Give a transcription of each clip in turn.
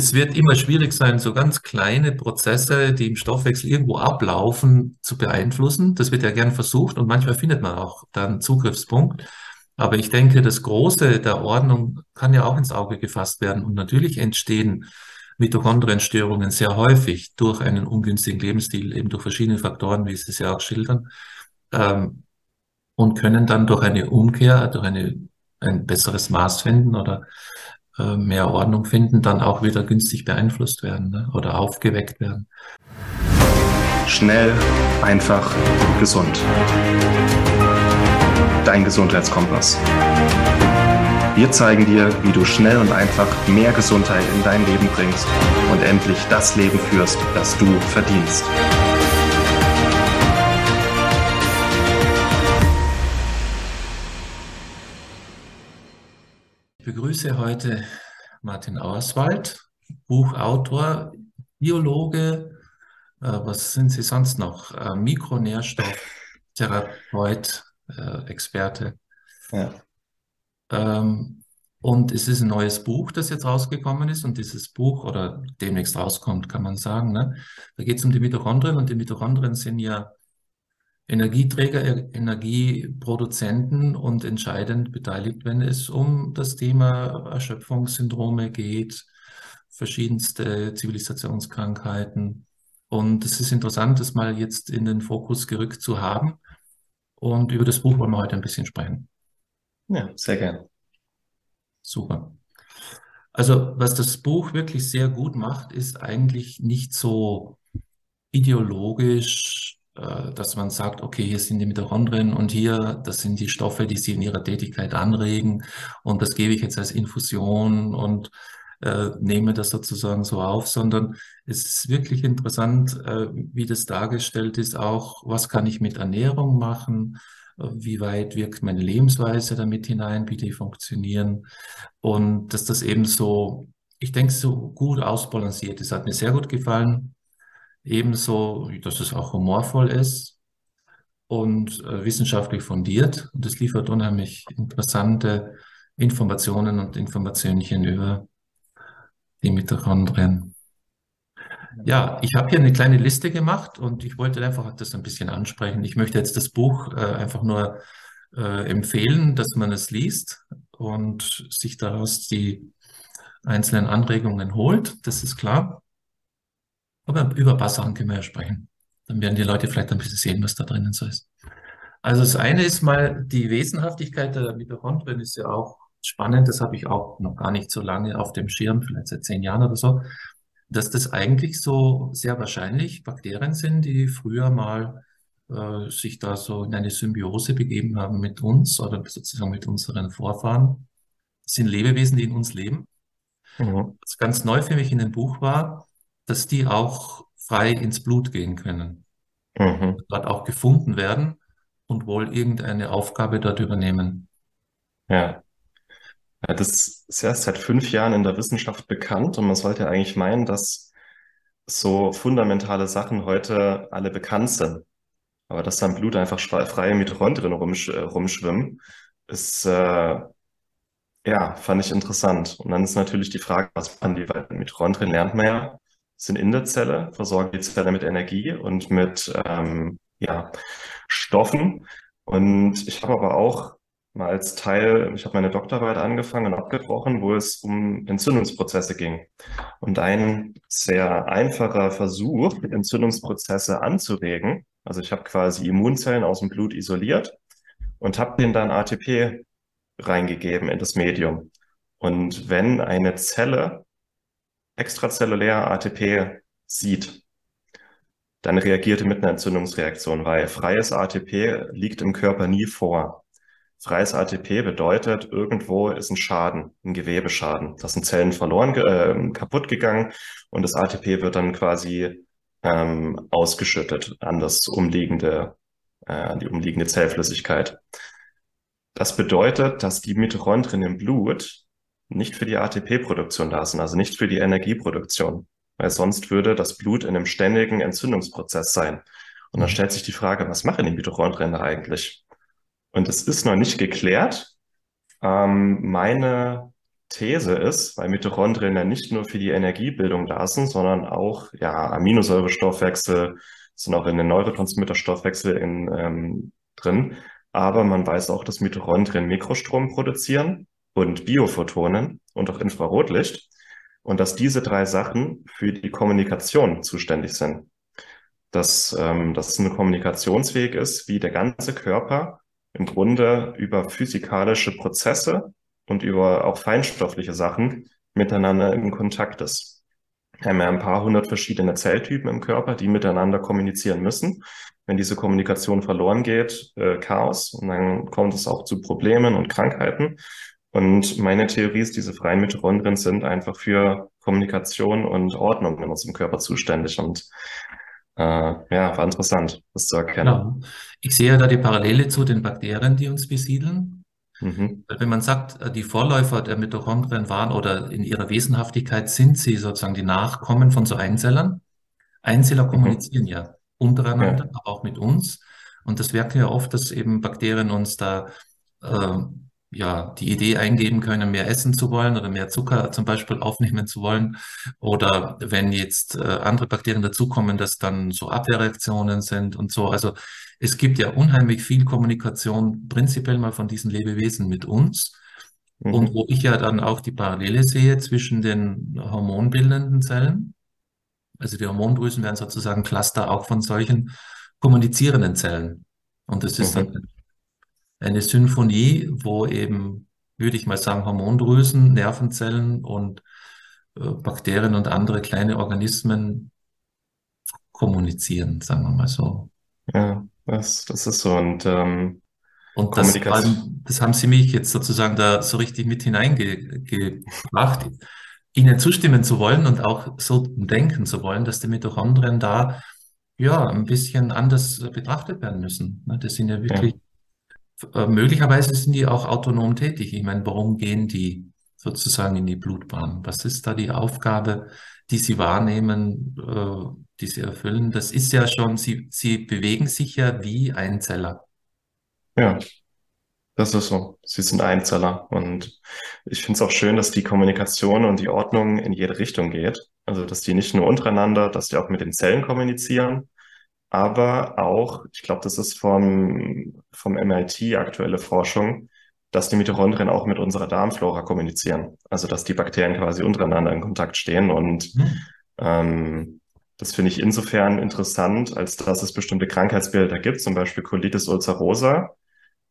es wird immer schwierig sein, so ganz kleine Prozesse, die im Stoffwechsel irgendwo ablaufen, zu beeinflussen. Das wird ja gern versucht und manchmal findet man auch dann Zugriffspunkt. Aber ich denke, das Große der Ordnung kann ja auch ins Auge gefasst werden. Und natürlich entstehen Mitochondrienstörungen sehr häufig durch einen ungünstigen Lebensstil, eben durch verschiedene Faktoren, wie Sie es ja auch schildern, ähm, und können dann durch eine Umkehr, durch eine, ein besseres Maß finden oder äh, mehr Ordnung finden, dann auch wieder günstig beeinflusst werden ne? oder aufgeweckt werden. Schnell, einfach, gesund. Dein Gesundheitskompass. Wir zeigen dir, wie du schnell und einfach mehr Gesundheit in dein Leben bringst und endlich das Leben führst, das du verdienst. Ich begrüße heute Martin Auerswald, Buchautor, Biologe. Äh, was sind Sie sonst noch? Äh, Mikronährstofftherapeut, äh, Experte. Ja. Ähm, und es ist ein neues Buch, das jetzt rausgekommen ist. Und dieses Buch, oder demnächst rauskommt, kann man sagen, ne? da geht es um die Mitochondrien. Und die Mitochondrien sind ja Energieträger, Energieproduzenten und entscheidend beteiligt, wenn es um das Thema Erschöpfungssyndrome geht, verschiedenste Zivilisationskrankheiten. Und es ist interessant, das mal jetzt in den Fokus gerückt zu haben. Und über das Buch wollen wir heute ein bisschen sprechen. Ja, sehr gerne. Super. Also, was das Buch wirklich sehr gut macht, ist eigentlich nicht so ideologisch, dass man sagt, okay, hier sind die Mitochondrien und hier, das sind die Stoffe, die sie in ihrer Tätigkeit anregen und das gebe ich jetzt als Infusion und äh, nehme das sozusagen so auf, sondern es ist wirklich interessant, äh, wie das dargestellt ist, auch was kann ich mit Ernährung machen, wie weit wirkt meine Lebensweise damit hinein, wie die funktionieren und dass das eben so, ich denke, so gut ausbalanciert ist. Hat mir sehr gut gefallen. Ebenso, dass es auch humorvoll ist und äh, wissenschaftlich fundiert. Und es liefert unheimlich interessante Informationen und Informationen über die Mitochondrien. Ja, ich habe hier eine kleine Liste gemacht und ich wollte einfach das ein bisschen ansprechen. Ich möchte jetzt das Buch äh, einfach nur äh, empfehlen, dass man es liest und sich daraus die einzelnen Anregungen holt. Das ist klar. Aber über ein paar Sachen können wir ja sprechen. Dann werden die Leute vielleicht ein bisschen sehen, was da drinnen so ist. Also das eine ist mal die Wesenhaftigkeit der Mitochondrien ist ja auch spannend. Das habe ich auch noch gar nicht so lange auf dem Schirm, vielleicht seit zehn Jahren oder so dass das eigentlich so sehr wahrscheinlich Bakterien sind, die früher mal äh, sich da so in eine Symbiose begeben haben mit uns oder sozusagen mit unseren Vorfahren. Das sind Lebewesen, die in uns leben. Mhm. Was ganz neu für mich in dem Buch war, dass die auch frei ins Blut gehen können. Mhm. Dort auch gefunden werden und wohl irgendeine Aufgabe dort übernehmen. Ja. Ja, das ist erst seit fünf Jahren in der Wissenschaft bekannt und man sollte eigentlich meinen, dass so fundamentale Sachen heute alle bekannt sind. Aber dass da im Blut einfach freie Mitochondrien rumsch äh, rumschwimmen, ist, äh, ja, fand ich interessant. Und dann ist natürlich die Frage, was man die Mitochondrien lernt man ja, sind in der Zelle, versorgen die Zelle mit Energie und mit, ähm, ja, Stoffen. Und ich habe aber auch mal als Teil, ich habe meine Doktorarbeit angefangen und abgebrochen, wo es um Entzündungsprozesse ging. Und ein sehr einfacher Versuch, Entzündungsprozesse anzuregen, also ich habe quasi Immunzellen aus dem Blut isoliert und habe denen dann ATP reingegeben in das Medium. Und wenn eine Zelle extrazellulär ATP sieht, dann reagierte mit einer Entzündungsreaktion, weil freies ATP liegt im Körper nie vor. Freies ATP bedeutet, irgendwo ist ein Schaden, ein Gewebeschaden. Da sind Zellen verloren, äh, kaputt gegangen und das ATP wird dann quasi ähm, ausgeschüttet an das umliegende, äh, die umliegende Zellflüssigkeit. Das bedeutet, dass die Mitochondrien im Blut nicht für die ATP-Produktion da sind, also nicht für die Energieproduktion, weil sonst würde das Blut in einem ständigen Entzündungsprozess sein. Und dann mhm. stellt sich die Frage, was machen die Mitochondrien eigentlich? Und es ist noch nicht geklärt. Ähm, meine These ist, weil Mitochondrien ja nicht nur für die Energiebildung da sind, sondern auch ja, Aminosäurestoffwechsel, sind auch in den Neurotransmitterstoffwechsel in, ähm, drin. Aber man weiß auch, dass Mitochondrien Mikrostrom produzieren und Biophotonen und auch Infrarotlicht und dass diese drei Sachen für die Kommunikation zuständig sind. Dass ähm, das ein Kommunikationsweg ist, wie der ganze Körper im Grunde über physikalische Prozesse und über auch feinstoffliche Sachen miteinander in Kontakt ist. Wir haben ja ein paar hundert verschiedene Zelltypen im Körper, die miteinander kommunizieren müssen. Wenn diese Kommunikation verloren geht, äh, Chaos und dann kommt es auch zu Problemen und Krankheiten. Und meine Theorie ist, diese freien Mitochondrien sind einfach für Kommunikation und Ordnung in unserem Körper zuständig. Und äh, ja, war interessant, das zu erkennen. Genau. Ich sehe ja da die Parallele zu den Bakterien, die uns besiedeln. Mhm. Wenn man sagt, äh, die Vorläufer der Mitochondrien waren oder in ihrer Wesenhaftigkeit sind sie sozusagen die Nachkommen von so Einzellern. Einzeller mhm. kommunizieren ja untereinander, ja. aber auch mit uns. Und das merken ja oft, dass eben Bakterien uns da äh, ja die Idee eingeben können, mehr essen zu wollen oder mehr Zucker zum Beispiel aufnehmen zu wollen. Oder wenn jetzt äh, andere Bakterien dazukommen, dass dann so Abwehrreaktionen sind und so. Also es gibt ja unheimlich viel Kommunikation prinzipiell mal von diesen Lebewesen mit uns. Mhm. Und wo ich ja dann auch die Parallele sehe zwischen den hormonbildenden Zellen. Also die Hormondrüsen werden sozusagen Cluster auch von solchen kommunizierenden Zellen. Und das ist mhm. dann eine Symphonie, wo eben, würde ich mal sagen, Hormondrüsen, Nervenzellen und äh, Bakterien und andere kleine Organismen kommunizieren, sagen wir mal so. Ja. Das, das ist so. Und, ähm, und das, das haben Sie mich jetzt sozusagen da so richtig mit hineingebracht, Ihnen zustimmen zu wollen und auch so denken zu wollen, dass die Mitochondrien da ja ein bisschen anders betrachtet werden müssen. Ne? Das sind ja wirklich, ja. Äh, möglicherweise sind die auch autonom tätig. Ich meine, warum gehen die sozusagen in die Blutbahn? Was ist da die Aufgabe, die sie wahrnehmen? Äh, die sie erfüllen. Das ist ja schon, sie, sie bewegen sich ja wie Einzeller. Ja, das ist so. Sie sind Einzeller. Und ich finde es auch schön, dass die Kommunikation und die Ordnung in jede Richtung geht. Also, dass die nicht nur untereinander, dass die auch mit den Zellen kommunizieren, aber auch, ich glaube, das ist vom, vom MIT aktuelle Forschung, dass die Mitochondrien auch mit unserer Darmflora kommunizieren. Also, dass die Bakterien quasi untereinander in Kontakt stehen und mhm. ähm, das finde ich insofern interessant, als dass es bestimmte Krankheitsbilder gibt, zum Beispiel Colitis ulcerosa,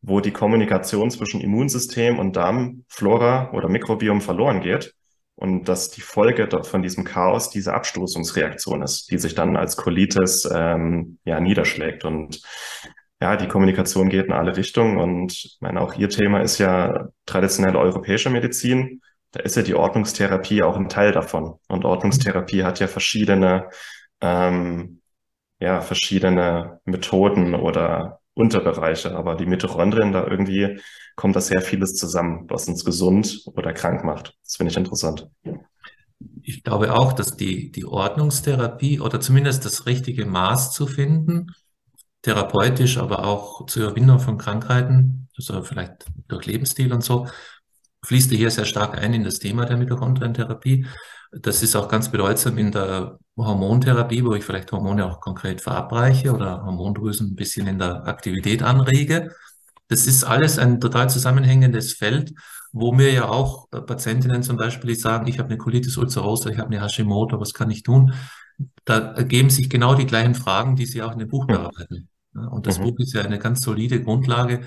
wo die Kommunikation zwischen Immunsystem und Darmflora oder Mikrobiom verloren geht und dass die Folge von diesem Chaos diese Abstoßungsreaktion ist, die sich dann als Colitis ähm, ja niederschlägt und ja, die Kommunikation geht in alle Richtungen und ich meine, auch Ihr Thema ist ja traditionelle europäische Medizin. Da ist ja die Ordnungstherapie auch ein Teil davon. Und Ordnungstherapie hat ja verschiedene ähm, ja, verschiedene Methoden oder Unterbereiche, aber die Mitochondrien, da irgendwie kommt da sehr vieles zusammen, was uns gesund oder krank macht. Das finde ich interessant. Ich glaube auch, dass die, die Ordnungstherapie oder zumindest das richtige Maß zu finden, therapeutisch, aber auch zur Überwindung von Krankheiten, also vielleicht durch Lebensstil und so, fließt hier sehr stark ein in das Thema der Mitochondrientherapie. Das ist auch ganz bedeutsam in der Hormontherapie, wo ich vielleicht Hormone auch konkret verabreiche oder Hormondrüsen ein bisschen in der Aktivität anrege. Das ist alles ein total zusammenhängendes Feld, wo mir ja auch Patientinnen zum Beispiel, die sagen, ich habe eine Colitis ulcerosa, ich habe eine Hashimoto, was kann ich tun? Da ergeben sich genau die gleichen Fragen, die Sie auch in dem Buch bearbeiten. Und das mhm. Buch ist ja eine ganz solide Grundlage,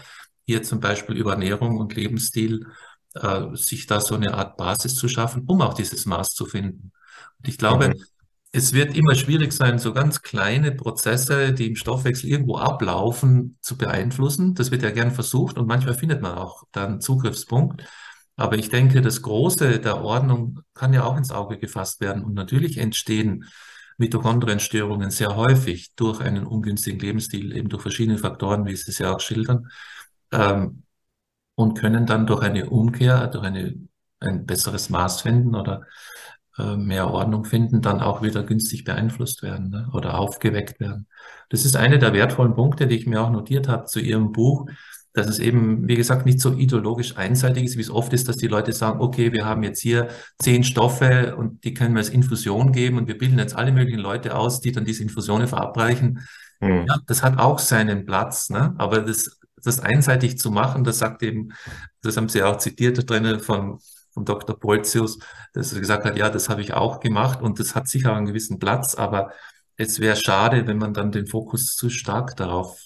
hier zum Beispiel über Ernährung und Lebensstil äh, sich da so eine Art Basis zu schaffen, um auch dieses Maß zu finden. Und ich glaube, mhm. es wird immer schwierig sein, so ganz kleine Prozesse, die im Stoffwechsel irgendwo ablaufen, zu beeinflussen. Das wird ja gern versucht und manchmal findet man auch da einen Zugriffspunkt. Aber ich denke, das Große der Ordnung kann ja auch ins Auge gefasst werden. Und natürlich entstehen Mitochondrienstörungen sehr häufig durch einen ungünstigen Lebensstil, eben durch verschiedene Faktoren, wie Sie es ja auch schildern. Ähm, und können dann durch eine Umkehr, durch eine, ein besseres Maß finden oder äh, mehr Ordnung finden, dann auch wieder günstig beeinflusst werden ne, oder aufgeweckt werden. Das ist eine der wertvollen Punkte, die ich mir auch notiert habe zu Ihrem Buch, dass es eben, wie gesagt, nicht so ideologisch einseitig ist, wie es oft ist, dass die Leute sagen, okay, wir haben jetzt hier zehn Stoffe und die können wir als Infusion geben und wir bilden jetzt alle möglichen Leute aus, die dann diese Infusionen verabreichen. Mhm. Ja, das hat auch seinen Platz, ne? aber das, das einseitig zu machen, das sagt eben, das haben Sie auch zitiert drin von, von Dr. Polzius, dass er gesagt hat, ja, das habe ich auch gemacht und das hat sicher einen gewissen Platz, aber es wäre schade, wenn man dann den Fokus zu stark darauf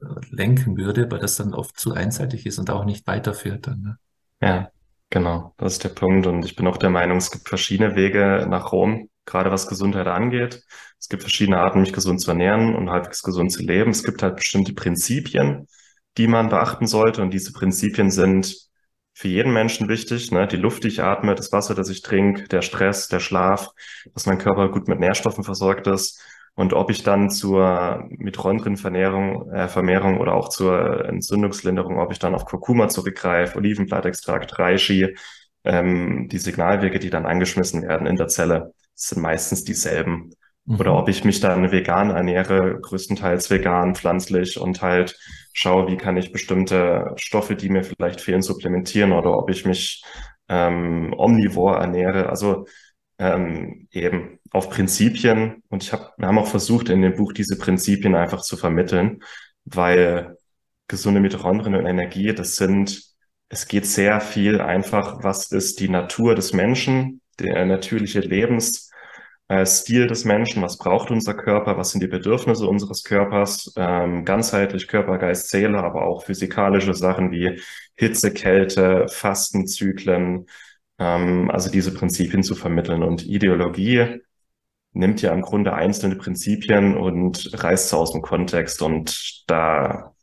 äh, lenken würde, weil das dann oft zu einseitig ist und auch nicht weiterführt dann. Ne? Ja, genau, das ist der Punkt. Und ich bin auch der Meinung, es gibt verschiedene Wege nach Rom, gerade was Gesundheit angeht. Es gibt verschiedene Arten, mich gesund zu ernähren und halbwegs gesund zu leben. Es gibt halt bestimmte Prinzipien, die man beachten sollte. Und diese Prinzipien sind für jeden Menschen wichtig. Ne? Die Luft, die ich atme, das Wasser, das ich trinke, der Stress, der Schlaf, dass mein Körper gut mit Nährstoffen versorgt ist und ob ich dann zur Mitochondrienvermehrung äh, Vermehrung oder auch zur Entzündungslinderung, ob ich dann auf Kurkuma zurückgreife, Olivenblattextrakt, Reishi, ähm, die Signalwege, die dann angeschmissen werden in der Zelle, sind meistens dieselben. Mhm. Oder ob ich mich dann vegan ernähre, größtenteils vegan, pflanzlich und halt schaue, wie kann ich bestimmte Stoffe, die mir vielleicht fehlen, supplementieren oder ob ich mich ähm, omnivor ernähre. Also ähm, eben auf Prinzipien. Und ich habe, wir haben auch versucht, in dem Buch diese Prinzipien einfach zu vermitteln, weil gesunde Mitochondrien und Energie, das sind, es geht sehr viel einfach, was ist die Natur des Menschen, der natürliche Lebensstil des Menschen, was braucht unser Körper, was sind die Bedürfnisse unseres Körpers, ähm, ganzheitlich Körper, Geist, Seele, aber auch physikalische Sachen wie Hitze, Kälte, Fastenzyklen, ähm, also diese Prinzipien zu vermitteln. Und Ideologie nimmt ja im Grunde einzelne Prinzipien und reißt sie aus dem Kontext und da,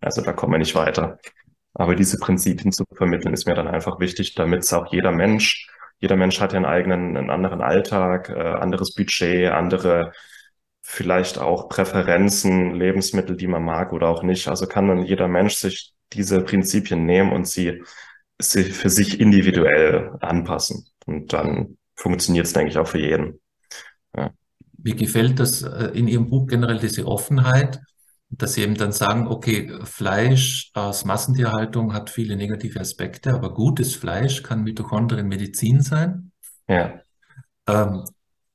also da kommen wir nicht weiter. Aber diese Prinzipien zu vermitteln, ist mir dann einfach wichtig, damit es auch jeder Mensch, jeder Mensch hat ja einen eigenen, einen anderen Alltag, äh, anderes Budget, andere vielleicht auch Präferenzen, Lebensmittel, die man mag oder auch nicht. Also kann dann jeder Mensch sich diese Prinzipien nehmen und sie für sich individuell anpassen. Und dann funktioniert es, denke ich, auch für jeden. Ja. Mir gefällt das äh, in Ihrem Buch generell diese Offenheit, dass Sie eben dann sagen, okay, Fleisch aus Massentierhaltung hat viele negative Aspekte, aber gutes Fleisch kann Mitochondrien Medizin sein. Ja. Ähm,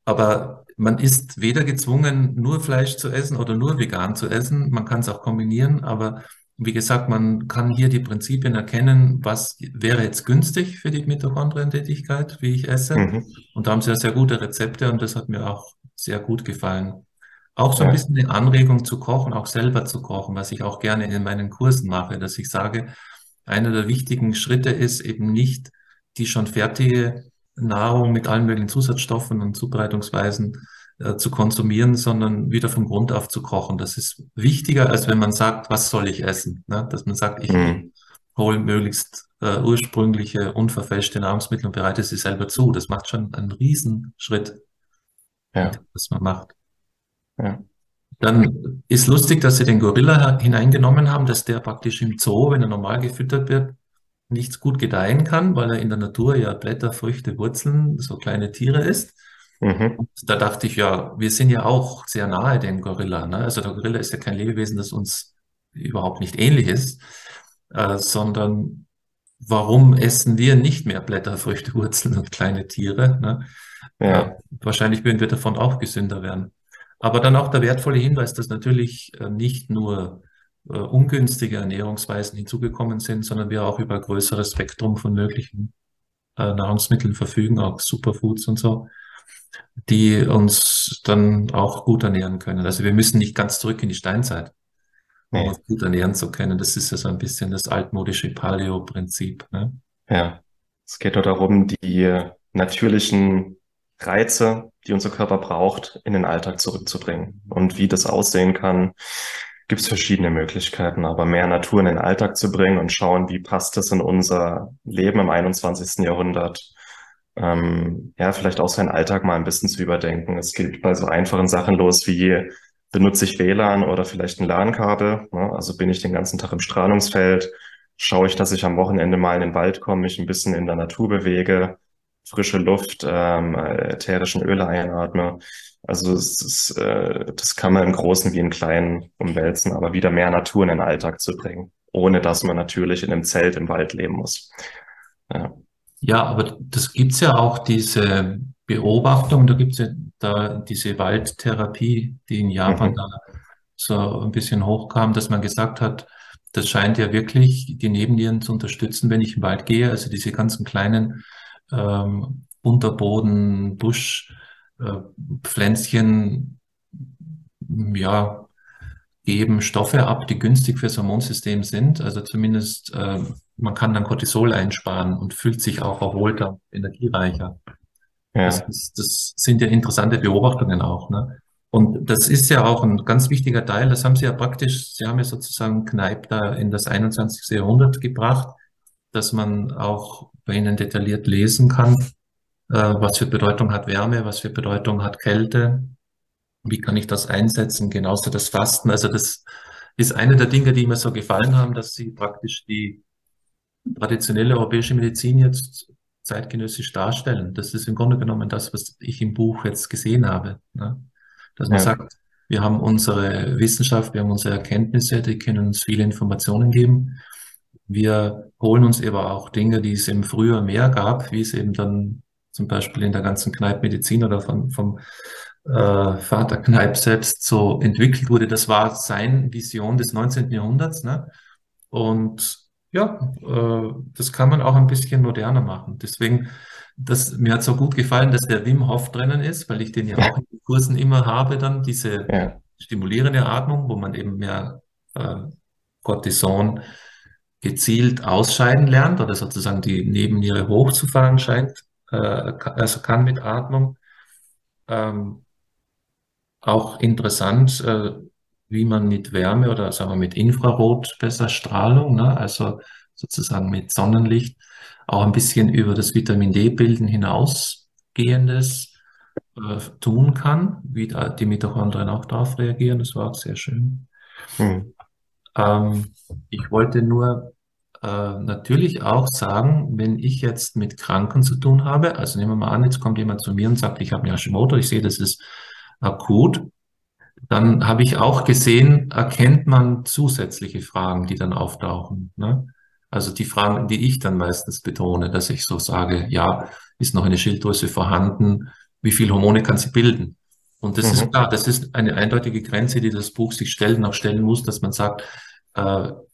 aber man ist weder gezwungen, nur Fleisch zu essen oder nur vegan zu essen. Man kann es auch kombinieren, aber wie gesagt, man kann hier die Prinzipien erkennen, was wäre jetzt günstig für die Mitochondrientätigkeit, wie ich esse. Mhm. Und da haben sie ja sehr gute Rezepte und das hat mir auch sehr gut gefallen. Auch so ein ja. bisschen eine Anregung zu kochen, auch selber zu kochen, was ich auch gerne in meinen Kursen mache, dass ich sage, einer der wichtigen Schritte ist eben nicht die schon fertige Nahrung mit allen möglichen Zusatzstoffen und Zubereitungsweisen äh, zu konsumieren, sondern wieder vom Grund auf zu kochen. Das ist wichtiger, als wenn man sagt, was soll ich essen? Ne? Dass man sagt, ich mhm. hole möglichst äh, ursprüngliche, unverfälschte Nahrungsmittel und bereite sie selber zu. Das macht schon einen Riesenschritt, ja. was man macht. Ja. Dann ist lustig, dass sie den Gorilla hineingenommen haben, dass der praktisch im Zoo, wenn er normal gefüttert wird, nichts gut gedeihen kann, weil er in der Natur ja Blätter, Früchte, Wurzeln, so kleine Tiere ist. Mhm. Da dachte ich, ja, wir sind ja auch sehr nahe dem Gorilla. Ne? Also der Gorilla ist ja kein Lebewesen, das uns überhaupt nicht ähnlich ist, äh, sondern warum essen wir nicht mehr Blätter, Früchte, Wurzeln und kleine Tiere? Ne? Ja. Äh, wahrscheinlich würden wir davon auch gesünder werden. Aber dann auch der wertvolle Hinweis, dass natürlich äh, nicht nur äh, ungünstige Ernährungsweisen hinzugekommen sind, sondern wir auch über ein größeres Spektrum von möglichen äh, Nahrungsmitteln verfügen, auch Superfoods und so die uns dann auch gut ernähren können. Also wir müssen nicht ganz zurück in die Steinzeit, um nee. uns gut ernähren zu können. Das ist ja so ein bisschen das altmodische Paleo-Prinzip. Ne? Ja, es geht nur darum, die natürlichen Reize, die unser Körper braucht, in den Alltag zurückzubringen. Und wie das aussehen kann, gibt es verschiedene Möglichkeiten, aber mehr Natur in den Alltag zu bringen und schauen, wie passt das in unser Leben im 21. Jahrhundert ähm, ja, vielleicht auch seinen Alltag mal ein bisschen zu überdenken. Es geht bei so einfachen Sachen los wie benutze ich WLAN oder vielleicht ein LAN-Kabel. Ne? Also bin ich den ganzen Tag im Strahlungsfeld, schaue ich, dass ich am Wochenende mal in den Wald komme, mich ein bisschen in der Natur bewege, frische Luft, ähm, ätherischen Öle einatme. Also es ist, äh, das kann man im Großen wie im Kleinen umwälzen, aber wieder mehr Natur in den Alltag zu bringen, ohne dass man natürlich in einem Zelt im Wald leben muss. Ja, ja aber das gibt's ja auch diese Beobachtung, da gibt's ja da diese Waldtherapie, die in Japan mhm. da so ein bisschen hochkam, dass man gesagt hat, das scheint ja wirklich die Nebennieren zu unterstützen, wenn ich im Wald gehe. Also diese ganzen kleinen ähm, Unterboden, Busch, äh, Pflänzchen, ja, geben Stoffe ab, die günstig fürs Hormonsystem sind. Also zumindest äh, man kann dann Cortisol einsparen und fühlt sich auch erholter, energiereicher. Ja. Das, ist, das sind ja interessante Beobachtungen auch. Ne? Und das ist ja auch ein ganz wichtiger Teil. Das haben Sie ja praktisch, Sie haben ja sozusagen Kneipp da in das 21. Jahrhundert gebracht, dass man auch bei Ihnen detailliert lesen kann, äh, was für Bedeutung hat Wärme, was für Bedeutung hat Kälte, wie kann ich das einsetzen, genauso das Fasten. Also das ist eine der Dinge, die mir so gefallen haben, dass Sie praktisch die traditionelle europäische Medizin jetzt zeitgenössisch darstellen. Das ist im Grunde genommen das, was ich im Buch jetzt gesehen habe. Ne? Dass man ja. sagt, wir haben unsere Wissenschaft, wir haben unsere Erkenntnisse, die können uns viele Informationen geben. Wir holen uns eben auch Dinge, die es eben früher mehr gab, wie es eben dann zum Beispiel in der ganzen Kneippmedizin oder von, vom äh, Vater Kneipp selbst so entwickelt wurde. Das war seine Vision des 19. Jahrhunderts. Ne? Und ja, äh, das kann man auch ein bisschen moderner machen. Deswegen, das, mir hat so gut gefallen, dass der Wim Hof drinnen ist, weil ich den ja auch in den Kursen immer habe, dann diese ja. stimulierende Atmung, wo man eben mehr äh, Cortison gezielt ausscheiden lernt oder sozusagen die Nebenniere hochzufahren scheint, äh, also kann mit Atmung. Ähm, auch interessant, äh, wie man mit Wärme oder sagen wir mit Infrarot besser Strahlung, ne, also sozusagen mit Sonnenlicht, auch ein bisschen über das Vitamin D-Bilden hinausgehendes äh, tun kann, wie die Mitochondrien auch darauf reagieren. Das war auch sehr schön. Hm. Ähm, ich wollte nur äh, natürlich auch sagen, wenn ich jetzt mit Kranken zu tun habe, also nehmen wir mal an, jetzt kommt jemand zu mir und sagt, ich habe eine Hashimoto, ich sehe, das ist akut, dann habe ich auch gesehen, erkennt man zusätzliche Fragen, die dann auftauchen. Ne? Also die Fragen, die ich dann meistens betone, dass ich so sage, ja, ist noch eine Schilddrüse vorhanden? Wie viel Hormone kann sie bilden? Und das mhm. ist klar, das ist eine eindeutige Grenze, die das Buch sich stellen, auch stellen muss, dass man sagt, äh,